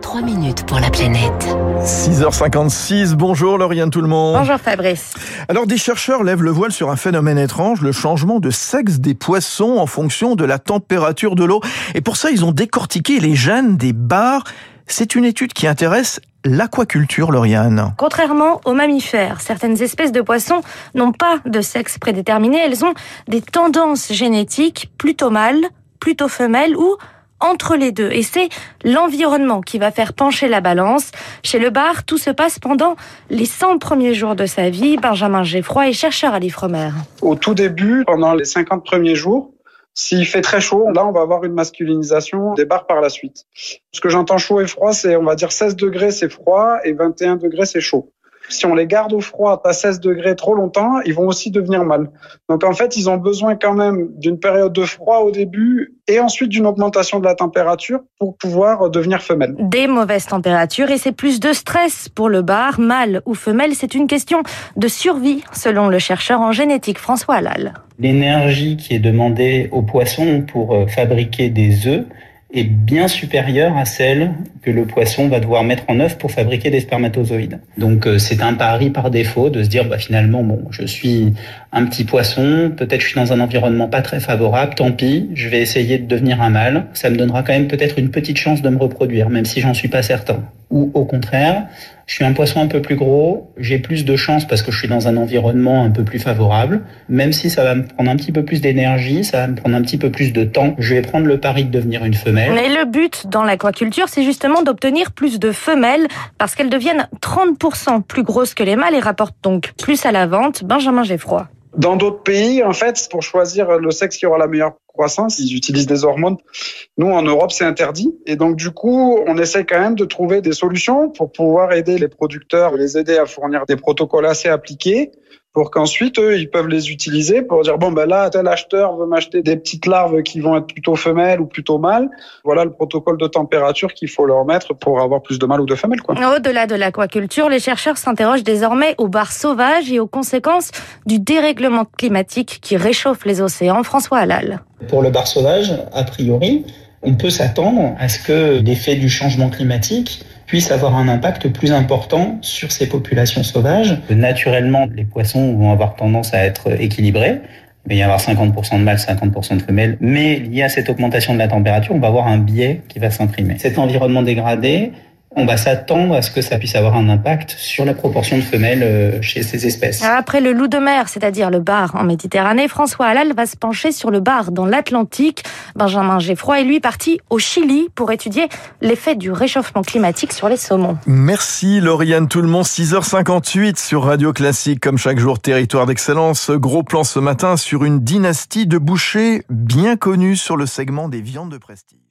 3 minutes pour la planète. 6h56, bonjour Lauriane tout le monde. Bonjour Fabrice. Alors des chercheurs lèvent le voile sur un phénomène étrange, le changement de sexe des poissons en fonction de la température de l'eau. Et pour ça, ils ont décortiqué les gènes des bars. C'est une étude qui intéresse l'aquaculture, Lauriane. Contrairement aux mammifères, certaines espèces de poissons n'ont pas de sexe prédéterminé, elles ont des tendances génétiques plutôt mâles, plutôt femelles ou entre les deux. Et c'est l'environnement qui va faire pencher la balance. Chez le bar, tout se passe pendant les 100 premiers jours de sa vie. Benjamin Geffroy est chercheur à l'Ifremer. Au tout début, pendant les 50 premiers jours, s'il fait très chaud, là, on va avoir une masculinisation des bars par la suite. Ce que j'entends chaud et froid, c'est, on va dire 16 degrés, c'est froid et 21 degrés, c'est chaud. Si on les garde au froid à 16 degrés trop longtemps, ils vont aussi devenir mâles. Donc en fait, ils ont besoin quand même d'une période de froid au début et ensuite d'une augmentation de la température pour pouvoir devenir femelles. Des mauvaises températures et c'est plus de stress pour le bar, mâle ou femelle. C'est une question de survie, selon le chercheur en génétique François Allal. L'énergie qui est demandée aux poissons pour euh, fabriquer des œufs est bien supérieure à celle que le poisson va devoir mettre en œuvre pour fabriquer des spermatozoïdes. Donc euh, c'est un pari par défaut de se dire bah finalement bon je suis un petit poisson, peut-être je suis dans un environnement pas très favorable, tant pis, je vais essayer de devenir un mâle, ça me donnera quand même peut-être une petite chance de me reproduire même si j'en suis pas certain. Ou au contraire, je suis un poisson un peu plus gros, j'ai plus de chance parce que je suis dans un environnement un peu plus favorable, même si ça va me prendre un petit peu plus d'énergie, ça va me prendre un petit peu plus de temps, je vais prendre le pari de devenir une femelle. Mais le but dans l'aquaculture, c'est justement d'obtenir plus de femelles parce qu'elles deviennent 30% plus grosses que les mâles et rapportent donc plus à la vente. Benjamin Geffroy. Dans d'autres pays, en fait, pour choisir le sexe qui aura la meilleure croissance, ils utilisent des hormones. Nous, en Europe, c'est interdit. Et donc, du coup, on essaie quand même de trouver des solutions pour pouvoir aider les producteurs, les aider à fournir des protocoles assez appliqués pour qu'ensuite eux ils peuvent les utiliser pour dire bon ben là tel acheteur veut m'acheter des petites larves qui vont être plutôt femelles ou plutôt mâles voilà le protocole de température qu'il faut leur mettre pour avoir plus de mâles ou de femelles quoi. Au-delà de l'aquaculture, les chercheurs s'interrogent désormais aux bars sauvages et aux conséquences du dérèglement climatique qui réchauffe les océans. François Halal. Pour le bar sauvage, a priori, on peut s'attendre à ce que l'effet du changement climatique puisse avoir un impact plus important sur ces populations sauvages. Naturellement, les poissons vont avoir tendance à être équilibrés. Il va y avoir 50% de mâles, 50% de femelles. Mais lié à cette augmentation de la température, on va avoir un biais qui va s'imprimer. Cet environnement dégradé on va s'attendre à ce que ça puisse avoir un impact sur la proportion de femelles euh, chez ces espèces. Après le loup de mer, c'est-à-dire le bar en Méditerranée, François Halal va se pencher sur le bar dans l'Atlantique. Benjamin Geffroy est lui parti au Chili pour étudier l'effet du réchauffement climatique sur les saumons. Merci Lauriane tout le monde, 6h58 sur Radio Classique, comme chaque jour, territoire d'excellence. Gros plan ce matin sur une dynastie de bouchers bien connue sur le segment des viandes de prestige.